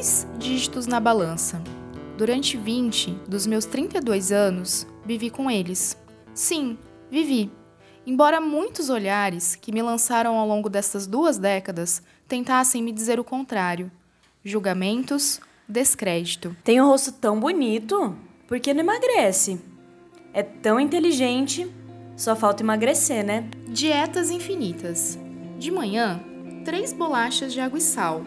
dois dígitos na balança. Durante 20 dos meus 32 anos, vivi com eles. Sim, vivi. Embora muitos olhares que me lançaram ao longo dessas duas décadas tentassem me dizer o contrário. Julgamentos, descrédito. Tem um rosto tão bonito, por que não emagrece? É tão inteligente, só falta emagrecer, né? Dietas infinitas. De manhã, três bolachas de água e sal.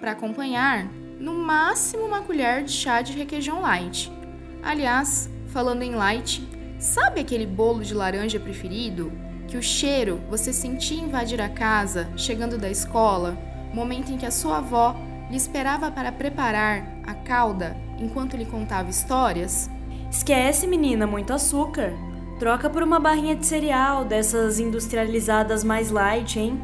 Para acompanhar, no máximo uma colher de chá de requeijão light. Aliás, falando em light, sabe aquele bolo de laranja preferido? Que o cheiro você sentia invadir a casa chegando da escola, momento em que a sua avó lhe esperava para preparar a calda enquanto lhe contava histórias? Esquece, menina, muito açúcar. Troca por uma barrinha de cereal, dessas industrializadas mais light, hein?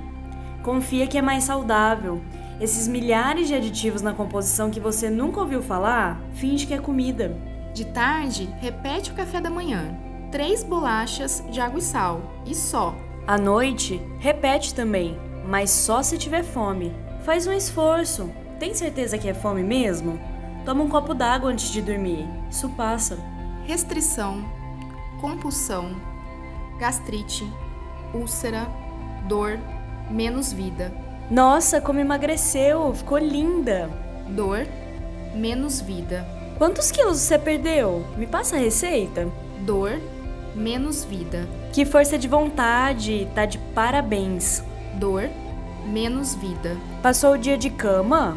Confia que é mais saudável. Esses milhares de aditivos na composição que você nunca ouviu falar, finge que é comida. De tarde, repete o café da manhã. Três bolachas de água e sal, e só. À noite, repete também, mas só se tiver fome. Faz um esforço. Tem certeza que é fome mesmo? Toma um copo d'água antes de dormir. Isso passa. Restrição, compulsão, gastrite, úlcera, dor, menos vida. Nossa, como emagreceu! Ficou linda! Dor, menos vida. Quantos quilos você perdeu? Me passa a receita. Dor, menos vida. Que força de vontade! Tá de parabéns. Dor, menos vida. Passou o dia de cama?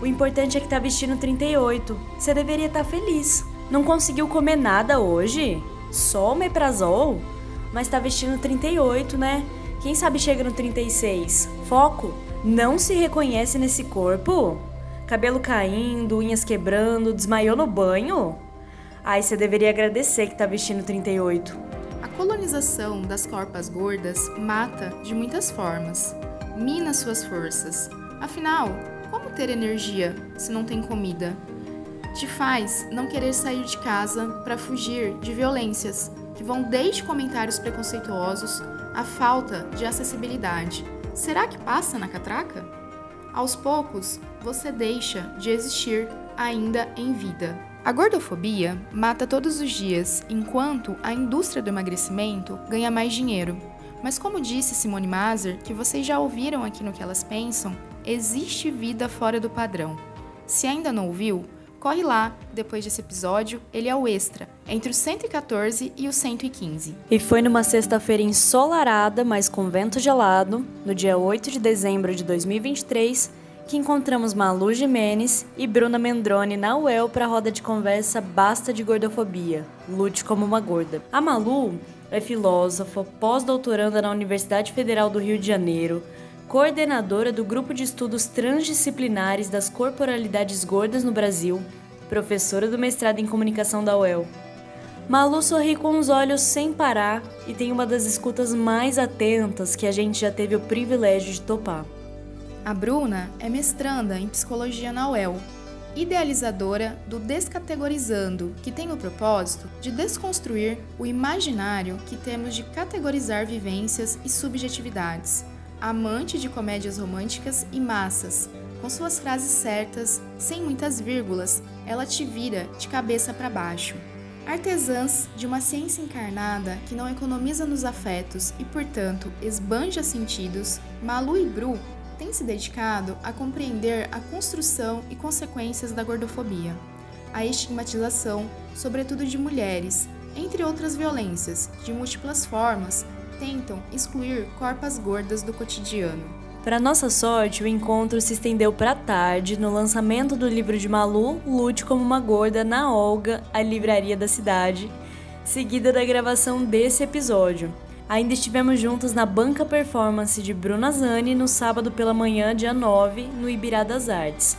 O importante é que tá vestindo 38. Você deveria estar tá feliz. Não conseguiu comer nada hoje? Só o meprazol? Mas tá vestindo 38, né? Quem sabe chega no 36? Foco? Não se reconhece nesse corpo? Cabelo caindo, unhas quebrando, desmaiou no banho? Ai, você deveria agradecer que tá vestindo 38. A colonização das corpas gordas mata de muitas formas. Mina suas forças. Afinal, como ter energia se não tem comida? Te faz não querer sair de casa para fugir de violências que vão desde comentários preconceituosos à falta de acessibilidade. Será que passa na catraca? Aos poucos, você deixa de existir ainda em vida. A gordofobia mata todos os dias, enquanto a indústria do emagrecimento ganha mais dinheiro. Mas como disse Simone Maser, que vocês já ouviram aqui no que elas pensam, existe vida fora do padrão. Se ainda não ouviu, corre lá, depois desse episódio, ele é o extra, entre o 114 e o 115. E foi numa sexta-feira ensolarada, mas com vento gelado, no dia 8 de dezembro de 2023, que encontramos Malu Jimenez e Bruna Mendrone na UEL para a roda de conversa Basta de Gordofobia, Lute como uma Gorda. A Malu é filósofa, pós-doutoranda na Universidade Federal do Rio de Janeiro, coordenadora do Grupo de Estudos Transdisciplinares das Corporalidades Gordas no Brasil, professora do mestrado em Comunicação da UEL. Malu sorri com os olhos sem parar e tem uma das escutas mais atentas que a gente já teve o privilégio de topar. A Bruna é mestranda em Psicologia na UEL, idealizadora do Descategorizando, que tem o propósito de desconstruir o imaginário que temos de categorizar vivências e subjetividades amante de comédias românticas e massas. Com suas frases certas, sem muitas vírgulas, ela te vira de cabeça para baixo. Artesãs de uma ciência encarnada que não economiza nos afetos e, portanto, esbanja sentidos, Malu e Bru têm se dedicado a compreender a construção e consequências da gordofobia, a estigmatização, sobretudo de mulheres, entre outras violências, de múltiplas formas, tentam excluir corpas gordas do cotidiano. Para nossa sorte, o encontro se estendeu para tarde no lançamento do livro de Malu, Lute como uma Gorda, na Olga, a livraria da cidade, seguida da gravação desse episódio. Ainda estivemos juntos na banca performance de Bruna Zani no sábado pela manhã, dia 9, no Ibirá das Artes.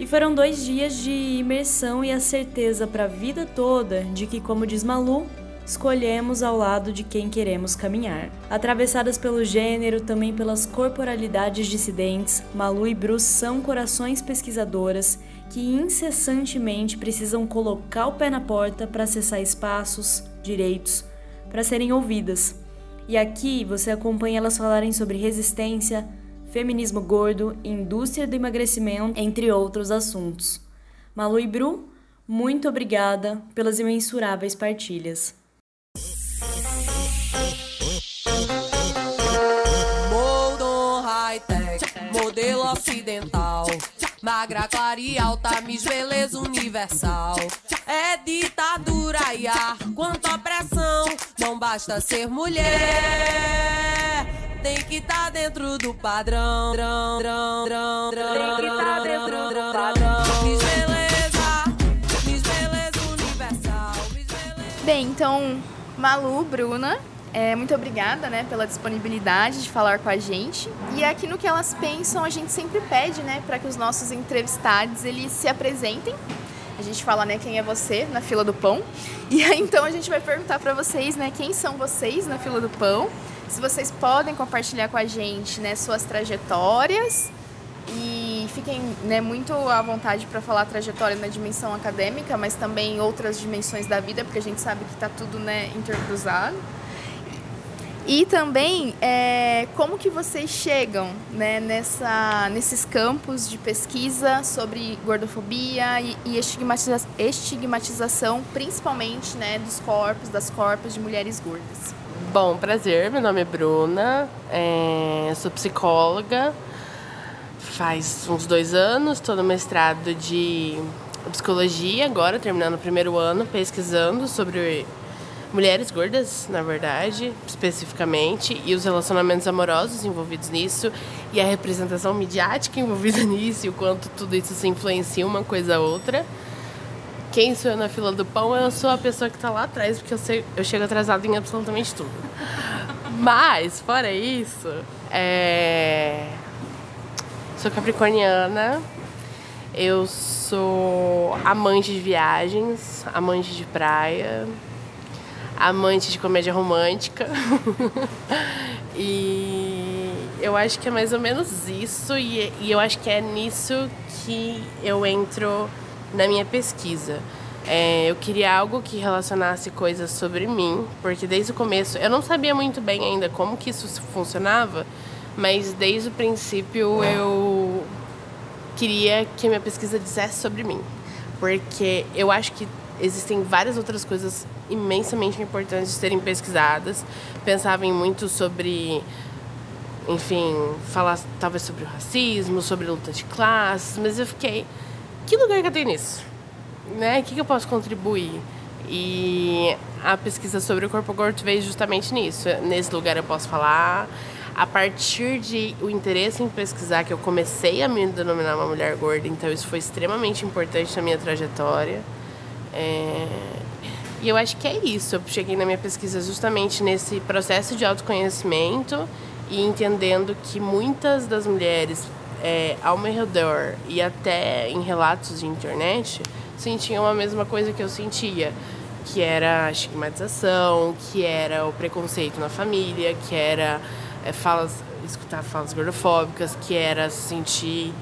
E foram dois dias de imersão e a certeza para a vida toda de que, como diz Malu, escolhemos ao lado de quem queremos caminhar. Atravessadas pelo gênero, também pelas corporalidades dissidentes, Malu e Bruce são corações pesquisadoras que incessantemente precisam colocar o pé na porta para acessar espaços, direitos, para serem ouvidas. E aqui você acompanha elas falarem sobre resistência, feminismo gordo, indústria do emagrecimento, entre outros assuntos. Malu e Bru, muito obrigada pelas imensuráveis partilhas. Magra, clara e alta, Miss Beleza Universal. É ditadura ar, quanto opressão. Não basta ser mulher, tem que tá dentro do padrão. Tem que tá dentro do padrão. Miss Beleza, Beleza Universal. Bem, então, Malu, Bruna, é, muito obrigada né, pela disponibilidade de falar com a gente. E aqui no que elas pensam, a gente sempre pede né, para que os nossos entrevistados eles se apresentem. A gente fala né, quem é você na fila do pão. E aí então a gente vai perguntar para vocês né, quem são vocês na fila do pão. Se vocês podem compartilhar com a gente né, suas trajetórias e fiquem né, muito à vontade para falar trajetória na dimensão acadêmica, mas também outras dimensões da vida, porque a gente sabe que está tudo né, intercruzado. E também é, como que vocês chegam né, nessa, nesses campos de pesquisa sobre gordofobia e, e estigmatiza estigmatização, principalmente né, dos corpos, das corpos de mulheres gordas. Bom, prazer, meu nome é Bruna, é, sou psicóloga, faz uns dois anos, estou no mestrado de psicologia agora, terminando o primeiro ano, pesquisando sobre mulheres gordas, na verdade, especificamente, e os relacionamentos amorosos envolvidos nisso, e a representação midiática envolvida nisso, e o quanto tudo isso se influencia uma coisa a outra. Quem sou eu na fila do pão? Eu sou a pessoa que está lá atrás, porque eu, sei, eu chego atrasada em absolutamente tudo. Mas, fora isso, é... sou capricorniana, eu sou amante de viagens, amante de praia, amante de comédia romântica. e eu acho que é mais ou menos isso, e, e eu acho que é nisso que eu entro na minha pesquisa. É, eu queria algo que relacionasse coisas sobre mim, porque desde o começo eu não sabia muito bem ainda como que isso funcionava, mas desde o princípio eu queria que a minha pesquisa dissesse sobre mim, porque eu acho que existem várias outras coisas imensamente importantes de serem pesquisadas. Pensava em muito sobre, enfim, falar talvez sobre o racismo, sobre luta de classes, mas eu fiquei, que lugar que eu tenho nisso? Né? O que, que eu posso contribuir? E a pesquisa sobre o corpo gordo veio justamente nisso. Nesse lugar eu posso falar. A partir de o interesse em pesquisar que eu comecei a me denominar uma mulher gorda, então isso foi extremamente importante na minha trajetória. É... E eu acho que é isso. Eu cheguei na minha pesquisa justamente nesse processo de autoconhecimento e entendendo que muitas das mulheres é, ao meu redor e até em relatos de internet sentiam a mesma coisa que eu sentia, que era a estigmatização, que era o preconceito na família, que era é, falas, escutar falas gordofóbicas, que era se sentir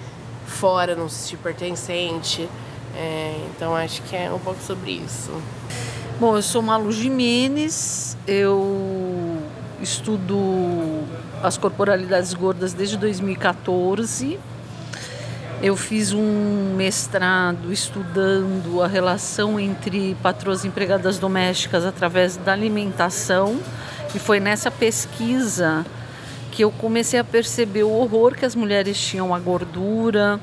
fora, não se sentir pertencente. É, então acho que é um pouco sobre isso. Bom, eu sou Malu Jimenez, eu estudo as corporalidades gordas desde 2014. Eu fiz um mestrado estudando a relação entre patroas empregadas domésticas através da alimentação, e foi nessa pesquisa que eu comecei a perceber o horror que as mulheres tinham à gordura,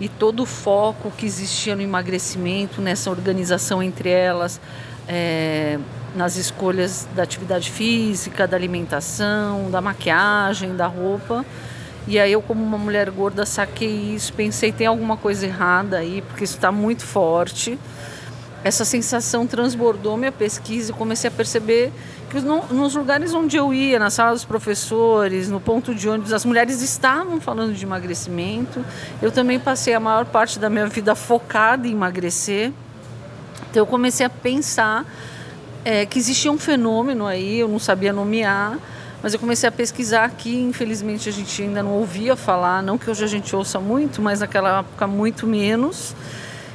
e todo o foco que existia no emagrecimento, nessa organização entre elas, é, nas escolhas da atividade física, da alimentação, da maquiagem, da roupa. E aí eu, como uma mulher gorda, saquei isso, pensei, tem alguma coisa errada aí, porque isso está muito forte. Essa sensação transbordou minha pesquisa e comecei a perceber que nos lugares onde eu ia, na sala dos professores, no ponto de ônibus, as mulheres estavam falando de emagrecimento. Eu também passei a maior parte da minha vida focada em emagrecer. Então eu comecei a pensar é, que existia um fenômeno aí, eu não sabia nomear, mas eu comecei a pesquisar aqui. Infelizmente a gente ainda não ouvia falar, não que hoje a gente ouça muito, mas naquela época muito menos.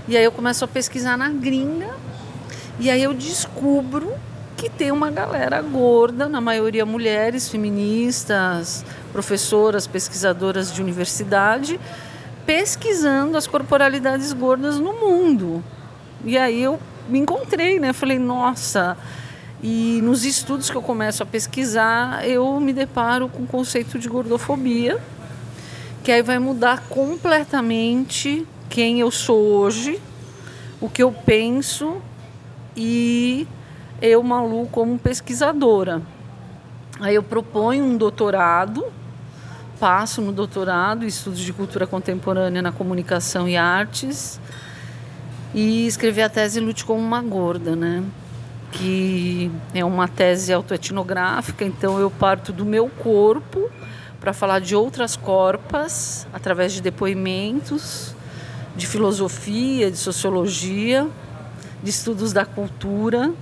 E aí eu começo a pesquisar na gringa e aí eu descubro que tem uma galera gorda, na maioria mulheres, feministas, professoras, pesquisadoras de universidade, pesquisando as corporalidades gordas no mundo. E aí eu me encontrei, né? Falei, nossa. E nos estudos que eu começo a pesquisar, eu me deparo com o conceito de gordofobia, que aí vai mudar completamente quem eu sou hoje, o que eu penso e eu, Malu, como pesquisadora. Aí eu proponho um doutorado, passo no doutorado, estudos de cultura contemporânea na comunicação e artes, e escrevi a tese Lute como uma gorda, né? Que é uma tese autoetnográfica, então eu parto do meu corpo para falar de outras corpas através de depoimentos, de filosofia, de sociologia, de estudos da cultura,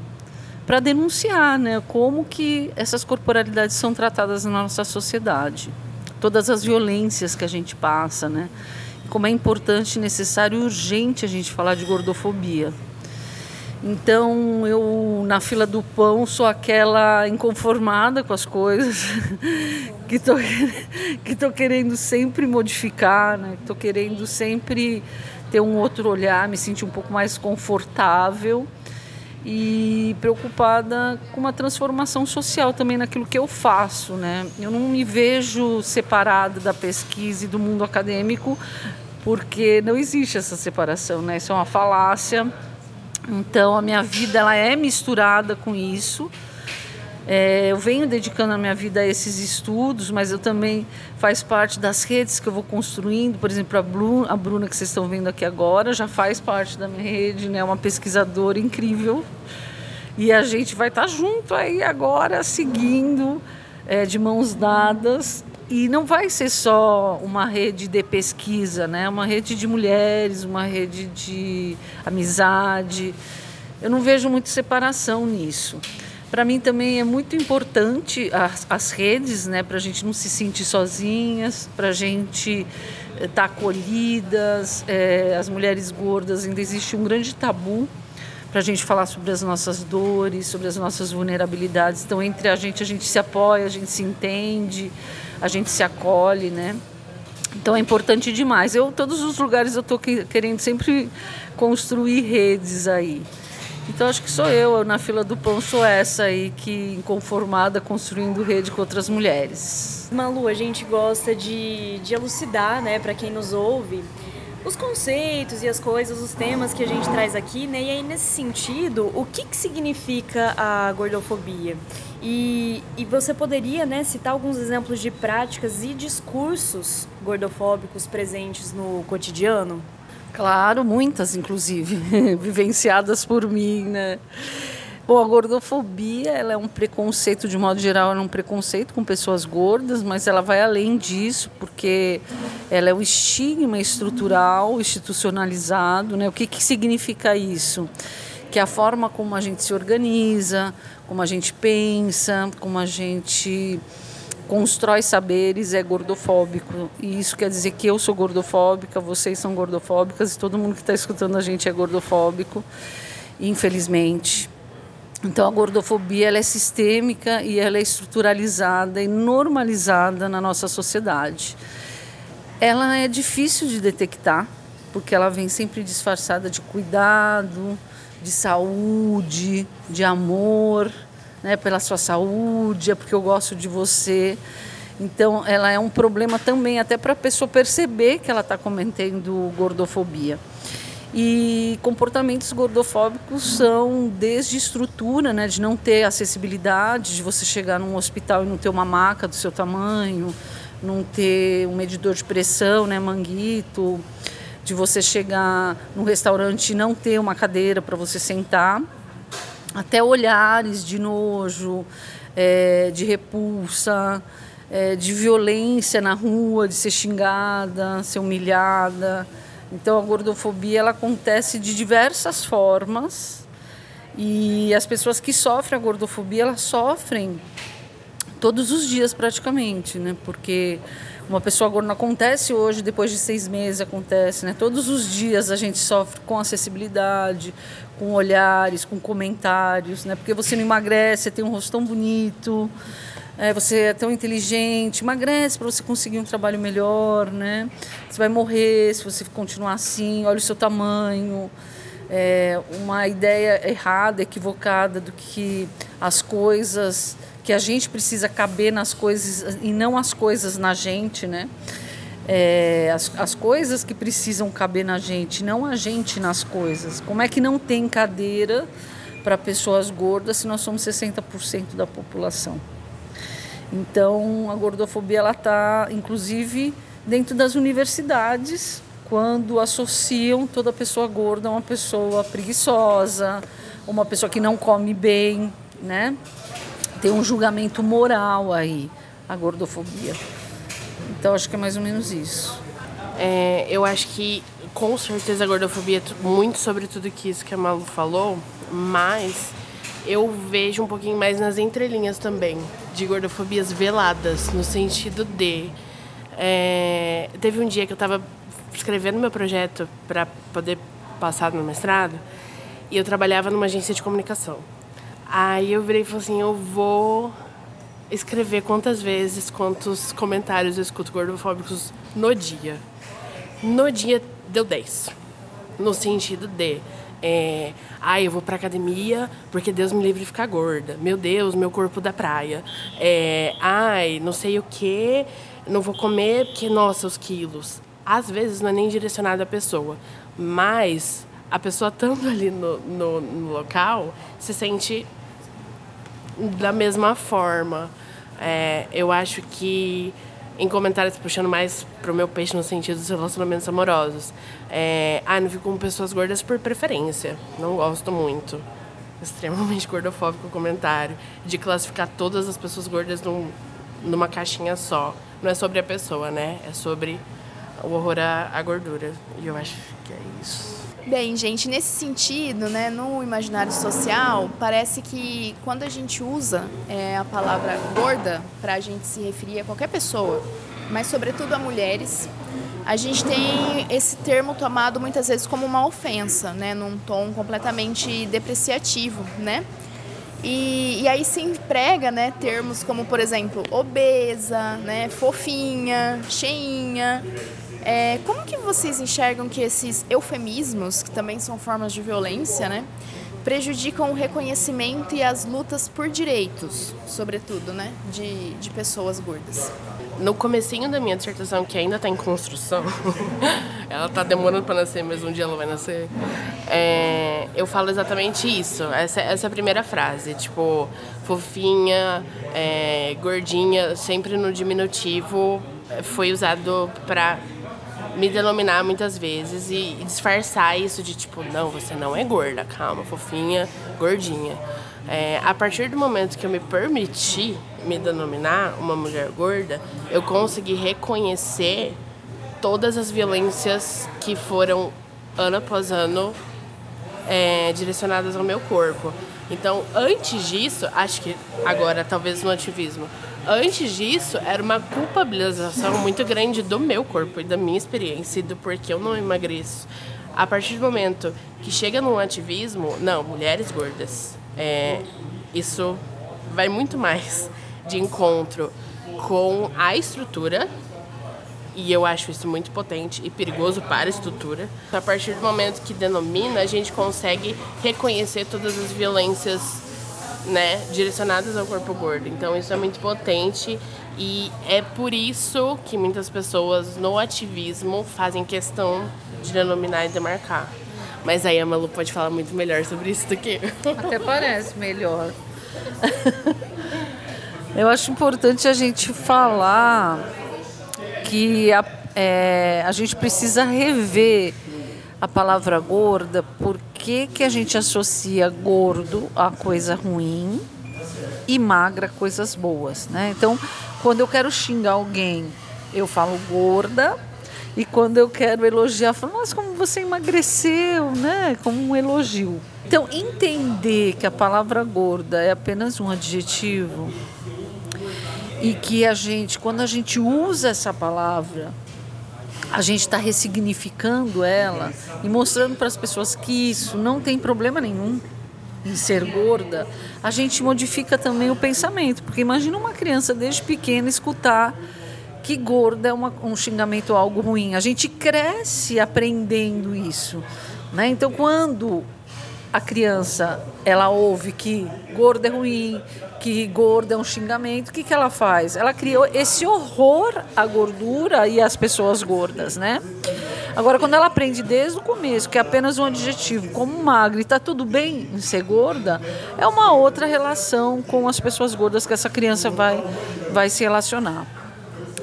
para denunciar, né, como que essas corporalidades são tratadas na nossa sociedade, todas as violências que a gente passa, né? como é importante, necessário e urgente a gente falar de gordofobia. Então, eu na fila do pão sou aquela inconformada com as coisas, que estou que querendo sempre modificar, né? Estou querendo sempre ter um outro olhar, me sentir um pouco mais confortável e preocupada com uma transformação social também naquilo que eu faço, né? Eu não me vejo separada da pesquisa e do mundo acadêmico, porque não existe essa separação, né? Isso é uma falácia. Então a minha vida ela é misturada com isso. É, eu venho dedicando a minha vida a esses estudos, mas eu também faz parte das redes que eu vou construindo. Por exemplo, a Bruna, a Bruna que vocês estão vendo aqui agora já faz parte da minha rede, né? Uma pesquisadora incrível. E a gente vai estar junto aí agora, seguindo é, de mãos dadas e não vai ser só uma rede de pesquisa, né? Uma rede de mulheres, uma rede de amizade. Eu não vejo muito separação nisso. Para mim também é muito importante as, as redes, né? Para a gente não se sentir sozinhas, para a gente estar tá acolhidas. É, as mulheres gordas ainda existe um grande tabu para a gente falar sobre as nossas dores, sobre as nossas vulnerabilidades. Então, entre a gente, a gente se apoia, a gente se entende a gente se acolhe, né? Então é importante demais. Eu todos os lugares eu estou querendo sempre construir redes aí. Então acho que sou eu, eu, na fila do pão sou essa aí que inconformada construindo rede com outras mulheres. Malu, a gente gosta de, de elucidar, né, para quem nos ouve, os conceitos e as coisas, os temas que a gente traz aqui, né? E aí nesse sentido, o que que significa a gordofobia? E, e você poderia né, citar alguns exemplos de práticas e discursos gordofóbicos presentes no cotidiano? Claro, muitas, inclusive, vivenciadas por mim, né? Bom, a gordofobia ela é um preconceito, de modo geral, é um preconceito com pessoas gordas, mas ela vai além disso, porque ela é um estigma estrutural, institucionalizado. Né? O que, que significa isso? Que a forma como a gente se organiza, como a gente pensa, como a gente constrói saberes é gordofóbico. E isso quer dizer que eu sou gordofóbica, vocês são gordofóbicas e todo mundo que está escutando a gente é gordofóbico, infelizmente. Então a gordofobia ela é sistêmica e ela é estruturalizada e normalizada na nossa sociedade. Ela é difícil de detectar, porque ela vem sempre disfarçada de cuidado, de saúde, de amor, né, pela sua saúde, é porque eu gosto de você. Então, ela é um problema também até para a pessoa perceber que ela está cometendo gordofobia. E comportamentos gordofóbicos são desde estrutura, né, de não ter acessibilidade, de você chegar num hospital e não ter uma maca do seu tamanho, não ter um medidor de pressão, né, manguito, de você chegar no restaurante e não ter uma cadeira para você sentar, até olhares de nojo, é, de repulsa, é, de violência na rua, de ser xingada, ser humilhada. Então a gordofobia ela acontece de diversas formas e as pessoas que sofrem a gordofobia elas sofrem todos os dias praticamente, né? Porque uma pessoa gorda acontece hoje, depois de seis meses acontece, né? Todos os dias a gente sofre com acessibilidade, com olhares, com comentários, né? Porque você não emagrece, você tem um rosto tão bonito, é, você é tão inteligente, emagrece para você conseguir um trabalho melhor, né? Você vai morrer se você continuar assim, olha o seu tamanho. É uma ideia errada, equivocada do que as coisas, que a gente precisa caber nas coisas e não as coisas na gente, né? É, as, as coisas que precisam caber na gente, não a gente nas coisas. Como é que não tem cadeira para pessoas gordas se nós somos 60% da população? Então, a gordofobia ela está, inclusive, dentro das universidades, quando associam toda pessoa gorda a uma pessoa preguiçosa, uma pessoa que não come bem, né? Tem um julgamento moral aí, a gordofobia. Então, acho que é mais ou menos isso. É, eu acho que, com certeza, a gordofobia é muito sobre tudo que isso que a Malu falou, mas eu vejo um pouquinho mais nas entrelinhas também, de gordofobias veladas, no sentido de. É, teve um dia que eu estava escrevendo meu projeto para poder passar no mestrado e eu trabalhava numa agência de comunicação. Aí eu virei e falei assim: eu vou escrever quantas vezes, quantos comentários eu escuto gordofóbicos no dia. No dia deu 10. No sentido de é, ai, eu vou pra academia porque Deus me livre de ficar gorda. Meu Deus, meu corpo da praia. É, ai, não sei o que, não vou comer porque, nossa, os quilos. Às vezes não é nem direcionado à pessoa, mas a pessoa estando ali no, no, no local se sente da mesma forma. É, eu acho que em comentários puxando mais pro meu peixe no sentido dos relacionamentos amorosos. É, ah, não fico com pessoas gordas por preferência. Não gosto muito. Extremamente gordofóbico o comentário. De classificar todas as pessoas gordas num, numa caixinha só. Não é sobre a pessoa, né? É sobre o horror à, à gordura. E eu acho que é isso. Bem, gente, nesse sentido, né, no imaginário social, parece que quando a gente usa é, a palavra gorda para a gente se referir a qualquer pessoa, mas sobretudo a mulheres, a gente tem esse termo tomado muitas vezes como uma ofensa, né, num tom completamente depreciativo, né? E, e aí se emprega, né, termos como, por exemplo, obesa, né, fofinha, cheinha, é, como que vocês enxergam que esses eufemismos, que também são formas de violência, né, prejudicam o reconhecimento e as lutas por direitos, sobretudo, né, de, de pessoas gordas? No comecinho da minha dissertação, que ainda está em construção, ela está demorando para nascer, mas um dia ela vai nascer, é, eu falo exatamente isso, essa, essa é a primeira frase, tipo, fofinha, é, gordinha, sempre no diminutivo, foi usado para me denominar muitas vezes e, disfarçar isso de tipo, não, você não é gorda, calma, fofinha, gordinha. É, a partir do momento que eu me permiti me denominar uma mulher gorda, eu consegui reconhecer todas as violências que foram ano após ano é, direcionadas ao meu corpo. Então, antes disso, acho que agora talvez no ativismo, Antes disso, era uma culpabilização muito grande do meu corpo e da minha experiência e do porquê eu não emagreço. A partir do momento que chega num ativismo, não, mulheres gordas, é, isso vai muito mais de encontro com a estrutura e eu acho isso muito potente e perigoso para a estrutura. A partir do momento que denomina, a gente consegue reconhecer todas as violências né, direcionadas ao corpo gordo. Então isso é muito potente e é por isso que muitas pessoas no ativismo fazem questão de denominar e demarcar. Mas aí a Malu pode falar muito melhor sobre isso do que eu. Até parece melhor. eu acho importante a gente falar que a, é, a gente precisa rever a palavra gorda, por que, que a gente associa gordo a coisa ruim e magra a coisas boas, né? Então, quando eu quero xingar alguém, eu falo gorda, e quando eu quero elogiar, eu falo, nossa, como você emagreceu, né? Como um elogio. Então, entender que a palavra gorda é apenas um adjetivo e que a gente, quando a gente usa essa palavra, a gente está ressignificando ela e mostrando para as pessoas que isso não tem problema nenhum em ser gorda, a gente modifica também o pensamento. Porque imagina uma criança desde pequena escutar que gorda é uma, um xingamento algo ruim. A gente cresce aprendendo isso. Né? Então, quando a criança ela ouve que gordo é ruim, que gordo é um xingamento, o que, que ela faz? Ela criou esse horror à gordura e às pessoas gordas, né? Agora, quando ela aprende desde o começo que é apenas um adjetivo, como magra e está tudo bem em ser gorda, é uma outra relação com as pessoas gordas que essa criança vai, vai se relacionar.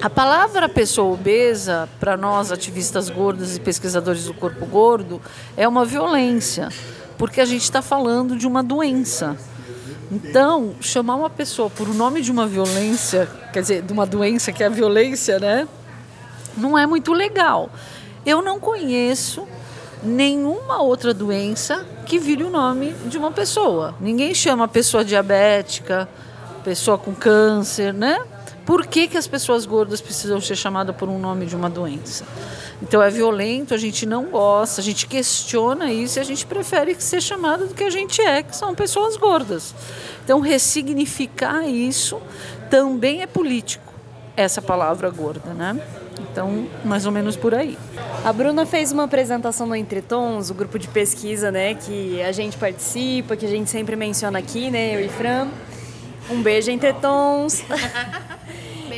A palavra pessoa obesa, para nós ativistas gordos e pesquisadores do corpo gordo, é uma violência porque a gente está falando de uma doença. Então, chamar uma pessoa por o nome de uma violência, quer dizer, de uma doença que é a violência, né? Não é muito legal. Eu não conheço nenhuma outra doença que vire o nome de uma pessoa. Ninguém chama pessoa diabética, pessoa com câncer, né? Por que, que as pessoas gordas precisam ser chamadas por um nome de uma doença? Então é violento, a gente não gosta, a gente questiona isso e a gente prefere ser chamada do que a gente é, que são pessoas gordas. Então ressignificar isso também é político, essa palavra gorda, né? Então, mais ou menos por aí. A Bruna fez uma apresentação no Entretons, o grupo de pesquisa, né, que a gente participa, que a gente sempre menciona aqui, né, eu e Fran. Um beijo, Entretons.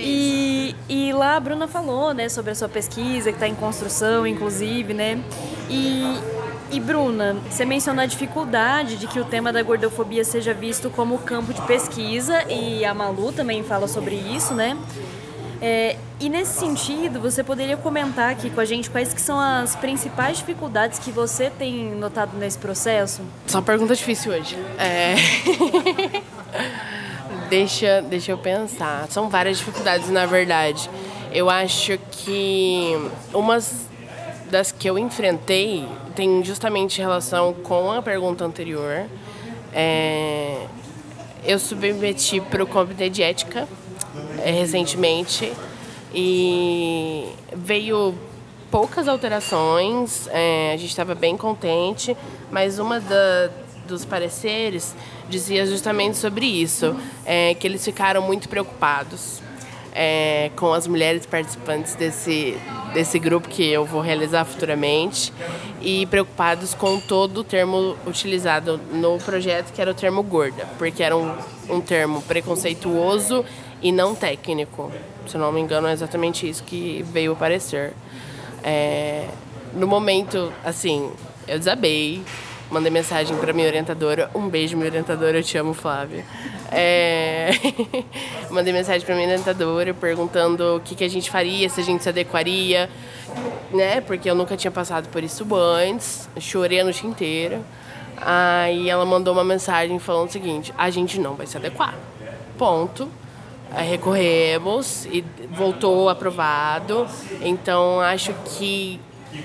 E, e lá a Bruna falou, né, sobre a sua pesquisa, que está em construção, inclusive, né? E, e Bruna, você mencionou a dificuldade de que o tema da gordofobia seja visto como campo de pesquisa, e a Malu também fala sobre isso, né? É, e nesse sentido, você poderia comentar aqui com a gente quais que são as principais dificuldades que você tem notado nesse processo? Só uma pergunta difícil hoje. É... Deixa, deixa eu pensar. São várias dificuldades, na verdade. Eu acho que umas das que eu enfrentei tem justamente relação com a pergunta anterior. É, eu submeti para o Comitê de Ética é, recentemente e veio poucas alterações, é, a gente estava bem contente, mas uma da, dos pareceres dizia justamente sobre isso, é, que eles ficaram muito preocupados é, com as mulheres participantes desse, desse grupo que eu vou realizar futuramente e preocupados com todo o termo utilizado no projeto, que era o termo gorda, porque era um, um termo preconceituoso e não técnico. Se não me engano, é exatamente isso que veio aparecer. É, no momento, assim, eu desabei, mandei mensagem para minha orientadora. Um beijo, minha orientadora, eu te amo, Flávia. É... mandei mensagem para minha orientadora perguntando o que, que a gente faria, se a gente se adequaria, né? Porque eu nunca tinha passado por isso antes. Chorei a noite inteira. Aí ela mandou uma mensagem falando o seguinte: a gente não vai se adequar. Ponto. Aí recorremos e voltou aprovado. Então acho que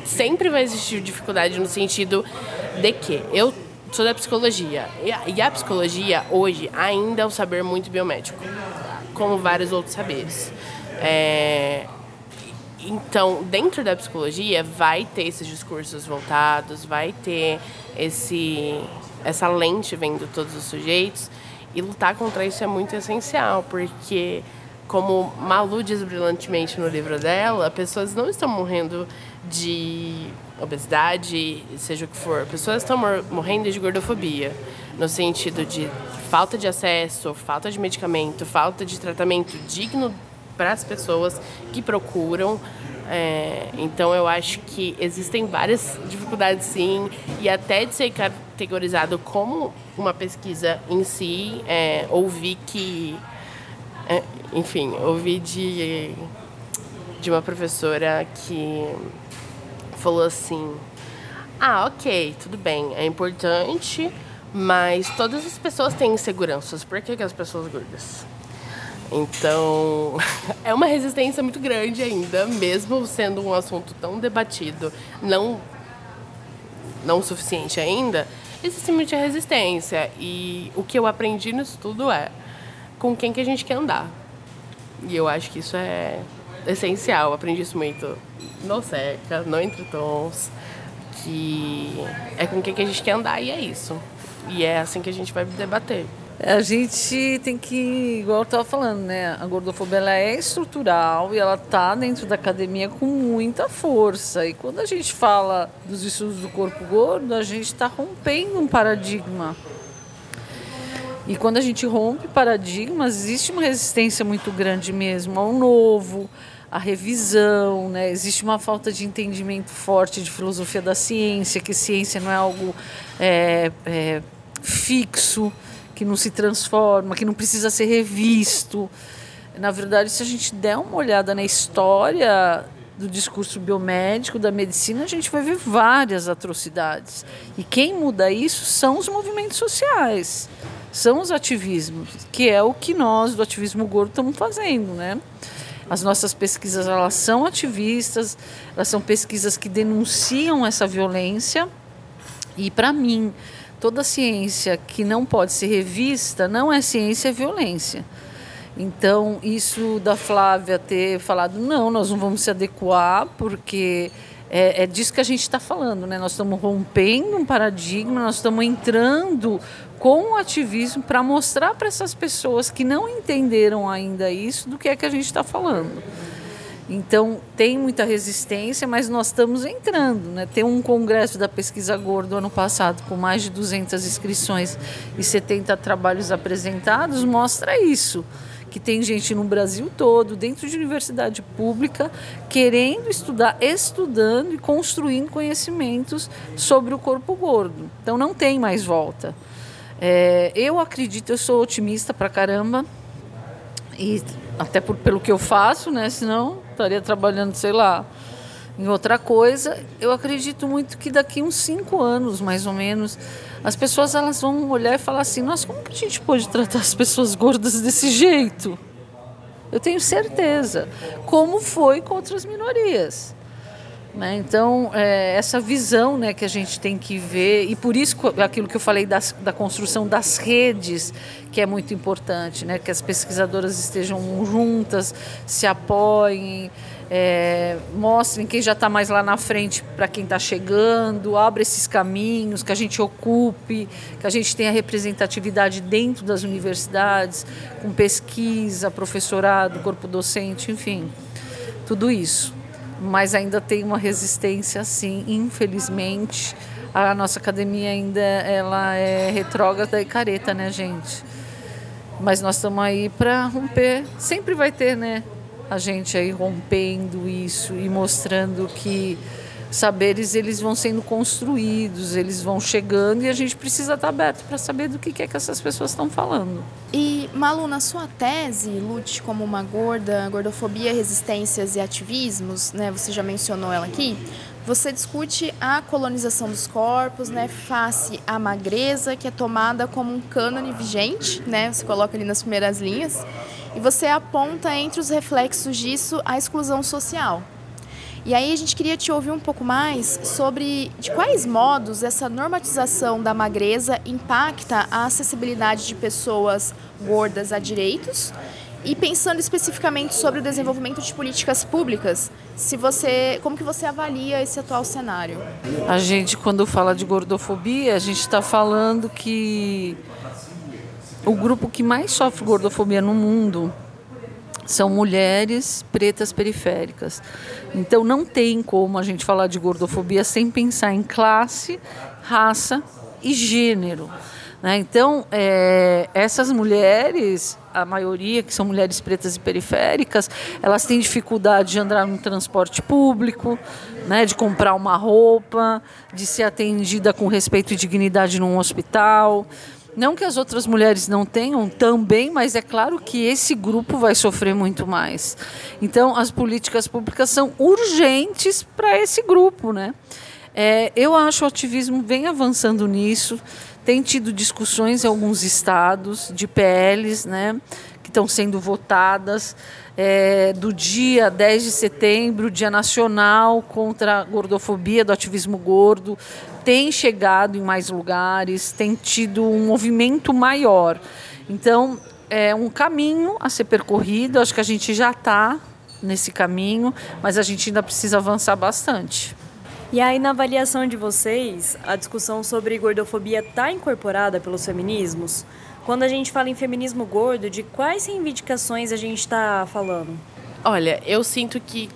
sempre vai existir dificuldade no sentido de que eu sou da psicologia e a psicologia hoje ainda é um saber muito biomédico, como vários outros saberes. É, então, dentro da psicologia, vai ter esses discursos voltados, vai ter esse, essa lente vendo todos os sujeitos, e lutar contra isso é muito essencial, porque, como Malu diz brilhantemente no livro dela, pessoas não estão morrendo de obesidade, seja o que for. Pessoas estão morrendo de gordofobia, no sentido de falta de acesso, falta de medicamento, falta de tratamento digno para as pessoas que procuram. É, então eu acho que existem várias dificuldades sim, e até de ser categorizado como uma pesquisa em si, é, ouvi que. É, enfim, ouvi de, de uma professora que falou assim: ah, ok, tudo bem, é importante, mas todas as pessoas têm inseguranças, por que, que as pessoas gordas? Então, é uma resistência muito grande ainda, mesmo sendo um assunto tão debatido, não, não suficiente ainda, existe muita resistência. E o que eu aprendi no estudo é com quem que a gente quer andar. E eu acho que isso é essencial. Aprendi isso muito no Seca, no Entre Tons, que é com quem que a gente quer andar e é isso. E é assim que a gente vai debater. A gente tem que, igual eu estava falando, né? A gordofobia ela é estrutural e ela está dentro da academia com muita força. E quando a gente fala dos estudos do corpo gordo, a gente está rompendo um paradigma. E quando a gente rompe paradigmas, existe uma resistência muito grande mesmo ao novo, à revisão, né? Existe uma falta de entendimento forte de filosofia da ciência, que ciência não é algo é, é, fixo que não se transforma, que não precisa ser revisto. Na verdade, se a gente der uma olhada na história do discurso biomédico, da medicina, a gente vai ver várias atrocidades. E quem muda isso são os movimentos sociais, são os ativismos, que é o que nós do ativismo gordo estamos fazendo, né? As nossas pesquisas elas são ativistas, elas são pesquisas que denunciam essa violência. E para mim, toda ciência que não pode ser revista não é ciência, é violência. Então, isso da Flávia ter falado, não, nós não vamos se adequar, porque é, é disso que a gente está falando, né? Nós estamos rompendo um paradigma, nós estamos entrando com o ativismo para mostrar para essas pessoas que não entenderam ainda isso do que é que a gente está falando. Então, tem muita resistência, mas nós estamos entrando. Né? Tem um congresso da Pesquisa Gordo ano passado, com mais de 200 inscrições e 70 trabalhos apresentados, mostra isso. Que tem gente no Brasil todo, dentro de universidade pública, querendo estudar, estudando e construindo conhecimentos sobre o corpo gordo. Então, não tem mais volta. É, eu acredito, eu sou otimista pra caramba, e até por, pelo que eu faço, né? Senão estaria trabalhando, sei lá, em outra coisa. Eu acredito muito que daqui uns cinco anos, mais ou menos, as pessoas elas vão olhar e falar assim: nossa, como que a gente pode tratar as pessoas gordas desse jeito? Eu tenho certeza. Como foi com outras minorias. Né? Então, é, essa visão né, que a gente tem que ver, e por isso aquilo que eu falei das, da construção das redes, que é muito importante, né? que as pesquisadoras estejam juntas, se apoiem, é, mostrem quem já está mais lá na frente para quem está chegando, abra esses caminhos, que a gente ocupe, que a gente tenha representatividade dentro das universidades, com pesquisa, professorado, corpo docente, enfim, tudo isso mas ainda tem uma resistência assim, infelizmente. A nossa academia ainda ela é retrógrada e careta, né, gente? Mas nós estamos aí para romper. Sempre vai ter, né? A gente aí rompendo isso e mostrando que saberes eles vão sendo construídos, eles vão chegando e a gente precisa estar aberto para saber do que é que essas pessoas estão falando. E Malu, na sua tese, Lute como uma gorda, gordofobia, resistências e ativismos, né? Você já mencionou ela aqui. Você discute a colonização dos corpos, né, face à magreza, que é tomada como um cânone vigente, né? Você coloca ali nas primeiras linhas. E você aponta entre os reflexos disso a exclusão social, e aí a gente queria te ouvir um pouco mais sobre de quais modos essa normatização da magreza impacta a acessibilidade de pessoas gordas a direitos e pensando especificamente sobre o desenvolvimento de políticas públicas, se você, como que você avalia esse atual cenário? A gente quando fala de gordofobia, a gente está falando que o grupo que mais sofre gordofobia no mundo são mulheres pretas periféricas. Então não tem como a gente falar de gordofobia sem pensar em classe, raça e gênero. Né? Então, é, essas mulheres, a maioria que são mulheres pretas e periféricas, elas têm dificuldade de andar no transporte público, né, de comprar uma roupa, de ser atendida com respeito e dignidade num hospital. Não que as outras mulheres não tenham também, mas é claro que esse grupo vai sofrer muito mais. Então, as políticas públicas são urgentes para esse grupo, né? É, eu acho o ativismo vem avançando nisso. Tem tido discussões em alguns estados de PLs, né, que estão sendo votadas. É, do dia 10 de setembro, Dia Nacional contra a Gordofobia, do ativismo gordo, tem chegado em mais lugares, tem tido um movimento maior. Então, é um caminho a ser percorrido. Acho que a gente já está nesse caminho, mas a gente ainda precisa avançar bastante. E aí, na avaliação de vocês, a discussão sobre gordofobia está incorporada pelos feminismos? Quando a gente fala em feminismo gordo, de quais reivindicações a gente está falando? Olha, eu sinto que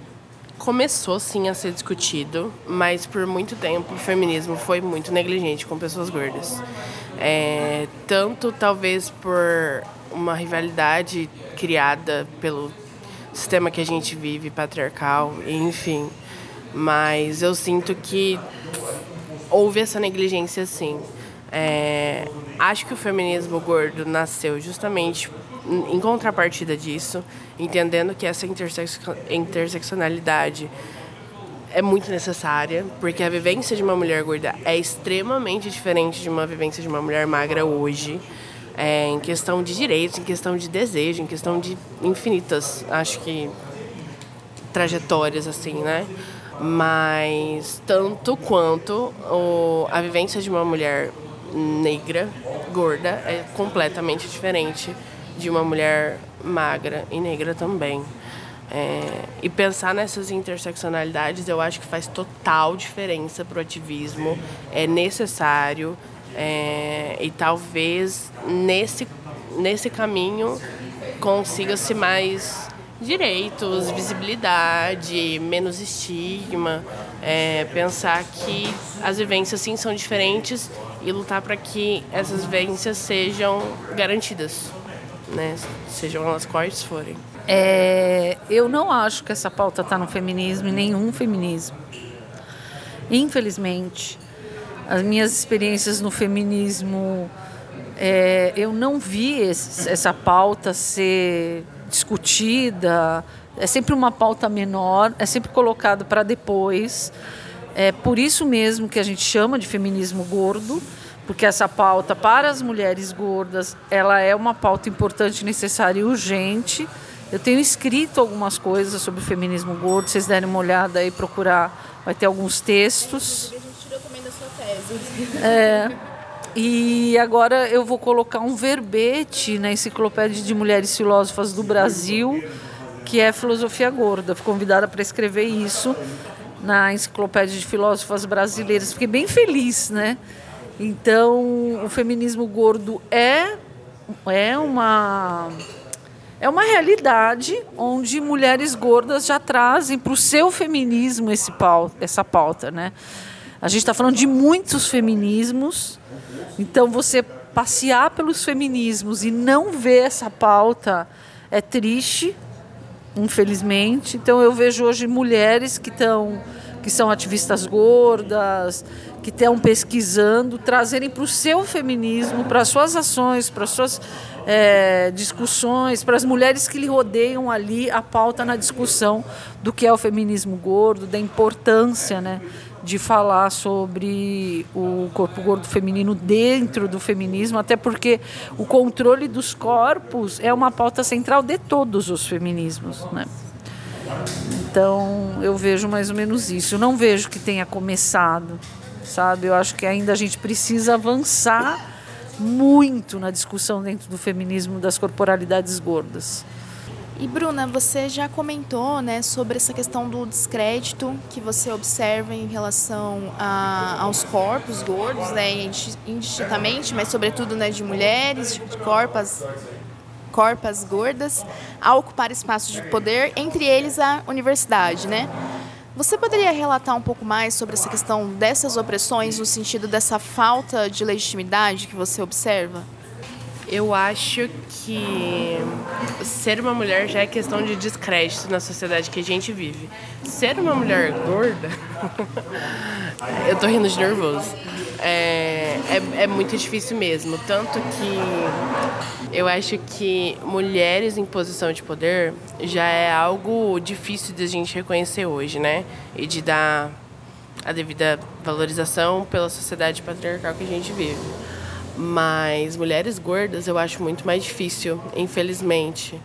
começou sim a ser discutido, mas por muito tempo o feminismo foi muito negligente com pessoas gordas. É, tanto talvez por uma rivalidade criada pelo sistema que a gente vive, patriarcal, enfim. Mas eu sinto que houve essa negligência sim. É, acho que o feminismo gordo nasceu justamente em contrapartida disso, entendendo que essa interseccionalidade é muito necessária, porque a vivência de uma mulher gorda é extremamente diferente de uma vivência de uma mulher magra hoje, é, em questão de direitos, em questão de desejo, em questão de infinitas, acho que trajetórias assim, né? Mas tanto quanto o, a vivência de uma mulher negra, gorda, é completamente diferente de uma mulher magra e negra também. É, e pensar nessas interseccionalidades eu acho que faz total diferença para o ativismo, é necessário é, e talvez nesse, nesse caminho consiga-se mais direitos, visibilidade, menos estigma, é, pensar que as vivências sim são diferentes e lutar para que essas vivências sejam garantidas, né? sejam elas quais forem. É, eu não acho que essa pauta está no feminismo, em nenhum feminismo. Infelizmente, as minhas experiências no feminismo, é, eu não vi esse, essa pauta ser discutida. É sempre uma pauta menor, é sempre colocado para depois. É por isso mesmo que a gente chama de feminismo gordo, porque essa pauta para as mulheres gordas, ela é uma pauta importante, necessária e urgente eu tenho escrito algumas coisas sobre o feminismo gordo, vocês derem uma olhada aí, procurar, vai ter alguns textos. E a gente recomenda a sua tese. É, e agora eu vou colocar um verbete na Enciclopédia de Mulheres Filósofas do Brasil, que é Filosofia Gorda. Fui convidada para escrever isso na Enciclopédia de Filósofas Brasileiras. Fiquei bem feliz, né? Então, o feminismo gordo é, é uma é uma realidade onde mulheres gordas já trazem para o seu feminismo esse pauta, essa pauta, né? A gente está falando de muitos feminismos, então você passear pelos feminismos e não ver essa pauta é triste, infelizmente. Então eu vejo hoje mulheres que estão que são ativistas gordas, que estão pesquisando, trazerem para o seu feminismo, para as suas ações, para as suas é, discussões, para as mulheres que lhe rodeiam ali, a pauta na discussão do que é o feminismo gordo, da importância né, de falar sobre o corpo gordo feminino dentro do feminismo, até porque o controle dos corpos é uma pauta central de todos os feminismos. Né? Então eu vejo mais ou menos isso. Eu não vejo que tenha começado, sabe? Eu acho que ainda a gente precisa avançar muito na discussão dentro do feminismo das corporalidades gordas. E Bruna, você já comentou né, sobre essa questão do descrédito que você observa em relação a, aos corpos gordos, né, indistintamente, mas sobretudo né, de mulheres, de corpas, corpas gordas, a ocupar espaços de poder, entre eles a universidade. Né? Você poderia relatar um pouco mais sobre essa questão dessas opressões, no sentido dessa falta de legitimidade que você observa? Eu acho que ser uma mulher já é questão de descrédito na sociedade que a gente vive. Ser uma mulher gorda. eu tô rindo de nervoso. É, é, é muito difícil mesmo. Tanto que eu acho que mulheres em posição de poder já é algo difícil de a gente reconhecer hoje, né? E de dar a devida valorização pela sociedade patriarcal que a gente vive. Mas mulheres gordas eu acho muito mais difícil, infelizmente.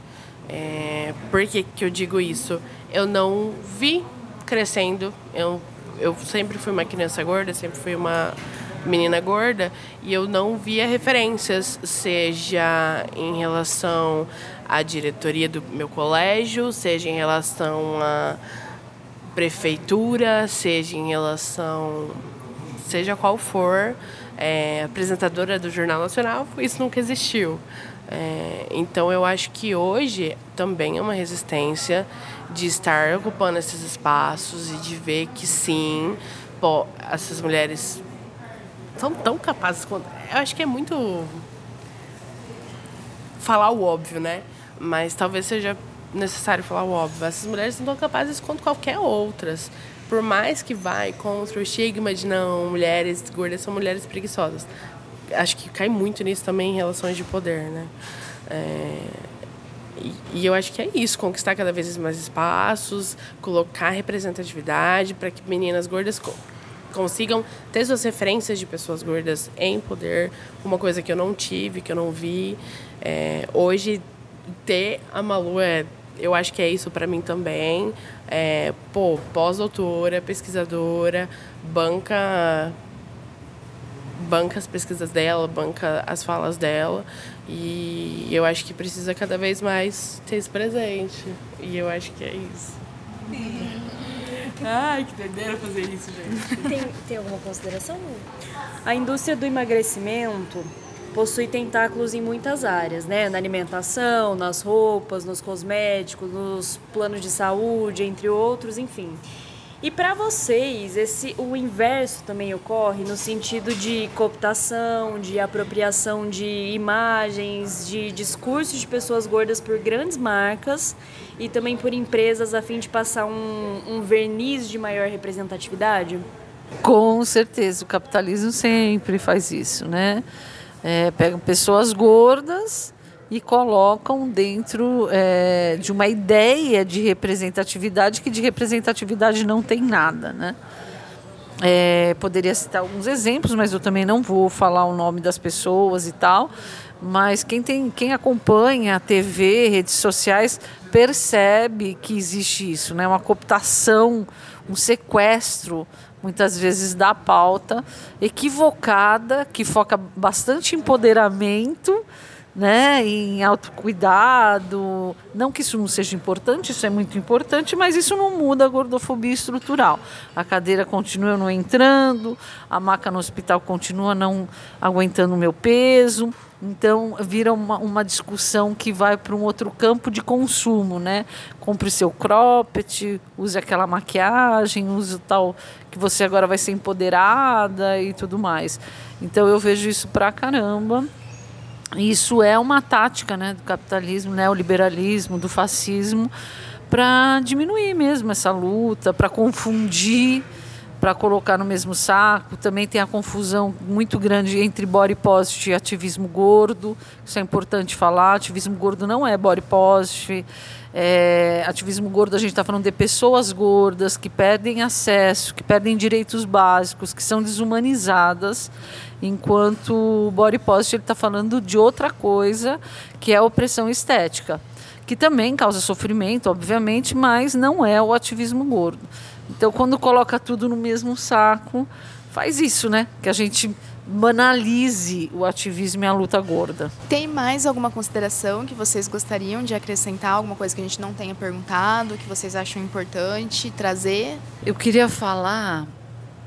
É, por que, que eu digo isso? Eu não vi crescendo. Eu, eu sempre fui uma criança gorda, sempre fui uma menina gorda e eu não via referências, seja em relação à diretoria do meu colégio, seja em relação à prefeitura, seja em relação seja qual for é, apresentadora do Jornal Nacional, isso nunca existiu. É, então eu acho que hoje também é uma resistência de estar ocupando esses espaços e de ver que sim, pô, essas mulheres são tão capazes quanto. Eu acho que é muito falar o óbvio, né? Mas talvez seja necessário falar o óbvio. Essas mulheres são tão capazes quanto qualquer outras. Por mais que vai contra o estigma de não, mulheres gordas são mulheres preguiçosas acho que cai muito nisso também em relações de poder, né? É, e, eu acho que é isso, conquistar cada vez mais espaços, colocar representatividade para que meninas gordas co consigam ter suas referências de pessoas gordas em poder, uma coisa que eu não tive, que eu não vi. É, hoje, ter a Malu é eu acho que é isso para mim também. É, pô, pós-doutora, pesquisadora, banca banca as pesquisas dela, banca as falas dela. E eu acho que precisa cada vez mais ter esse presente. E eu acho que é isso. Ai, que doideira fazer isso, gente. Tem, tem alguma consideração? A indústria do emagrecimento possui tentáculos em muitas áreas, né? Na alimentação, nas roupas, nos cosméticos, nos planos de saúde, entre outros, enfim. E para vocês, esse o inverso também ocorre no sentido de cooptação, de apropriação de imagens, de discursos de pessoas gordas por grandes marcas e também por empresas a fim de passar um, um verniz de maior representatividade? Com certeza, o capitalismo sempre faz isso, né? É, pegam pessoas gordas e colocam dentro é, de uma ideia de representatividade que de representatividade não tem nada, né? É, poderia citar alguns exemplos, mas eu também não vou falar o nome das pessoas e tal. Mas quem, tem, quem acompanha a TV, redes sociais, percebe que existe isso, né? uma cooptação, um sequestro, muitas vezes, da pauta, equivocada, que foca bastante em empoderamento né, em autocuidado. Não que isso não seja importante, isso é muito importante, mas isso não muda a gordofobia estrutural. A cadeira continua não entrando, a maca no hospital continua não aguentando o meu peso. Então vira uma, uma discussão que vai para um outro campo de consumo, né? Compre seu cropped, use aquela maquiagem, use o tal que você agora vai ser empoderada e tudo mais. Então eu vejo isso pra caramba. Isso é uma tática né, do capitalismo, né, o liberalismo, do fascismo, para diminuir mesmo essa luta, para confundir, para colocar no mesmo saco. Também tem a confusão muito grande entre body positive e ativismo gordo. Isso é importante falar. Ativismo gordo não é body positive. É, ativismo gordo, a gente está falando de pessoas gordas que perdem acesso, que perdem direitos básicos, que são desumanizadas enquanto o body positive está falando de outra coisa, que é a opressão estética, que também causa sofrimento, obviamente, mas não é o ativismo gordo. Então, quando coloca tudo no mesmo saco, faz isso, né? Que a gente banalize o ativismo e a luta gorda. Tem mais alguma consideração que vocês gostariam de acrescentar? Alguma coisa que a gente não tenha perguntado, que vocês acham importante trazer? Eu queria falar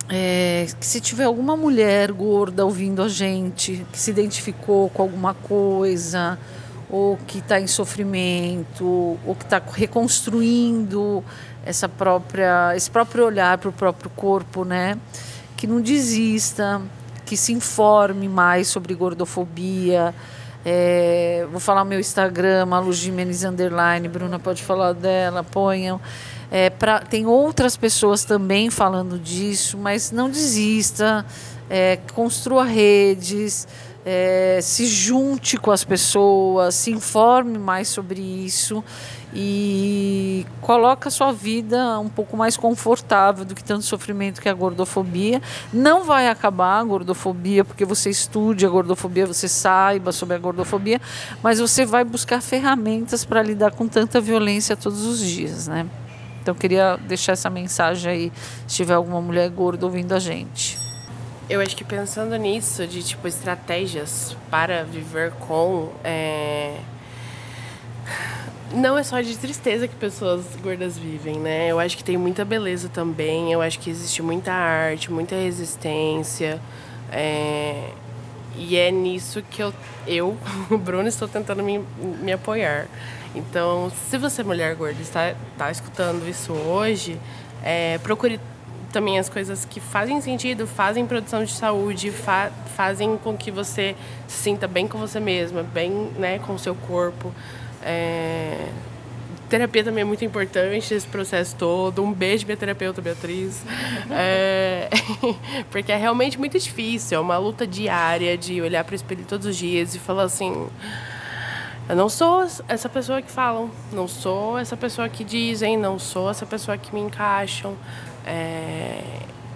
é, se tiver alguma mulher gorda ouvindo a gente, que se identificou com alguma coisa, ou que está em sofrimento, ou que está reconstruindo essa própria, esse próprio olhar para o próprio corpo, né? Que não desista, que se informe mais sobre gordofobia. É, vou falar meu Instagram, Malu Jimenez Underline, Bruna pode falar dela, ponham. É, pra, tem outras pessoas também falando disso, mas não desista, é, construa redes, é, se junte com as pessoas, se informe mais sobre isso e coloque a sua vida um pouco mais confortável do que tanto sofrimento que é a gordofobia. Não vai acabar a gordofobia porque você estude a gordofobia, você saiba sobre a gordofobia, mas você vai buscar ferramentas para lidar com tanta violência todos os dias, né? Então queria deixar essa mensagem aí, se tiver alguma mulher gorda ouvindo a gente. Eu acho que pensando nisso, de tipo estratégias para viver com. É... Não é só de tristeza que pessoas gordas vivem, né? Eu acho que tem muita beleza também. Eu acho que existe muita arte, muita resistência. É... E é nisso que eu, eu Bruno, estou tentando me, me apoiar. Então, se você, mulher gorda, está, está escutando isso hoje, é, procure também as coisas que fazem sentido, fazem produção de saúde, fa fazem com que você se sinta bem com você mesma, bem né, com o seu corpo. É... Terapia também é muito importante esse processo todo. Um beijo, minha terapeuta Beatriz. É... Porque é realmente muito difícil. É uma luta diária de olhar para o espelho todos os dias e falar assim. Eu não sou essa pessoa que falam, não sou essa pessoa que dizem, não sou essa pessoa que me encaixam, é,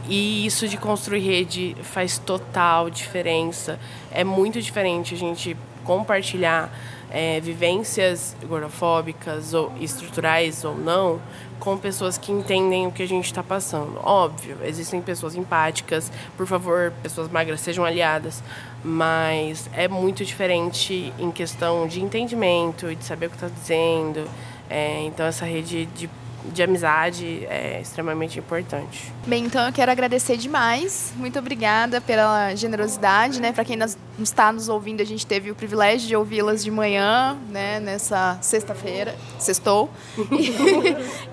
e isso de construir rede faz total diferença. É muito diferente a gente compartilhar é, vivências gordofóbicas ou estruturais ou não com pessoas que entendem o que a gente está passando. Óbvio, existem pessoas empáticas, por favor, pessoas magras sejam aliadas, mas é muito diferente em questão de entendimento, de saber o que está dizendo. É, então, essa rede de de amizade é extremamente importante. Bem, então eu quero agradecer demais. Muito obrigada pela generosidade, né? Para quem está nos ouvindo, a gente teve o privilégio de ouvi-las de manhã, né? Nessa sexta-feira, sextou.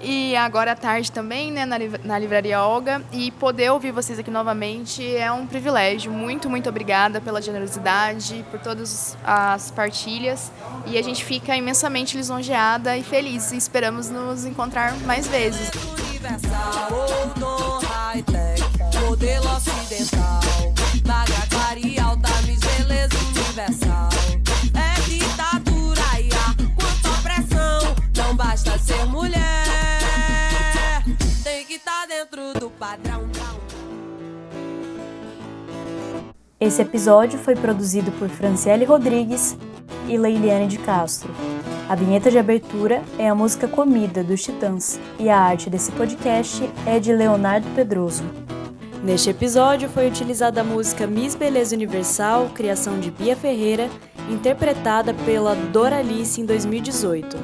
e, agora à tarde também, né? Na, na Livraria Olga. E poder ouvir vocês aqui novamente é um privilégio. Muito, muito obrigada pela generosidade, por todas as partilhas. E a gente fica imensamente lisonjeada e feliz. E esperamos nos encontrar mais vezes. Universal, modelo ocidental, Esse episódio foi produzido por Franciele Rodrigues e Leiliane de Castro. A vinheta de abertura é a música Comida dos Titãs e a arte desse podcast é de Leonardo Pedroso. Neste episódio foi utilizada a música Miss Beleza Universal, criação de Bia Ferreira, interpretada pela Doralice em 2018.